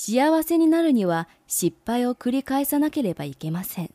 幸せになるには失敗を繰り返さなければいけません。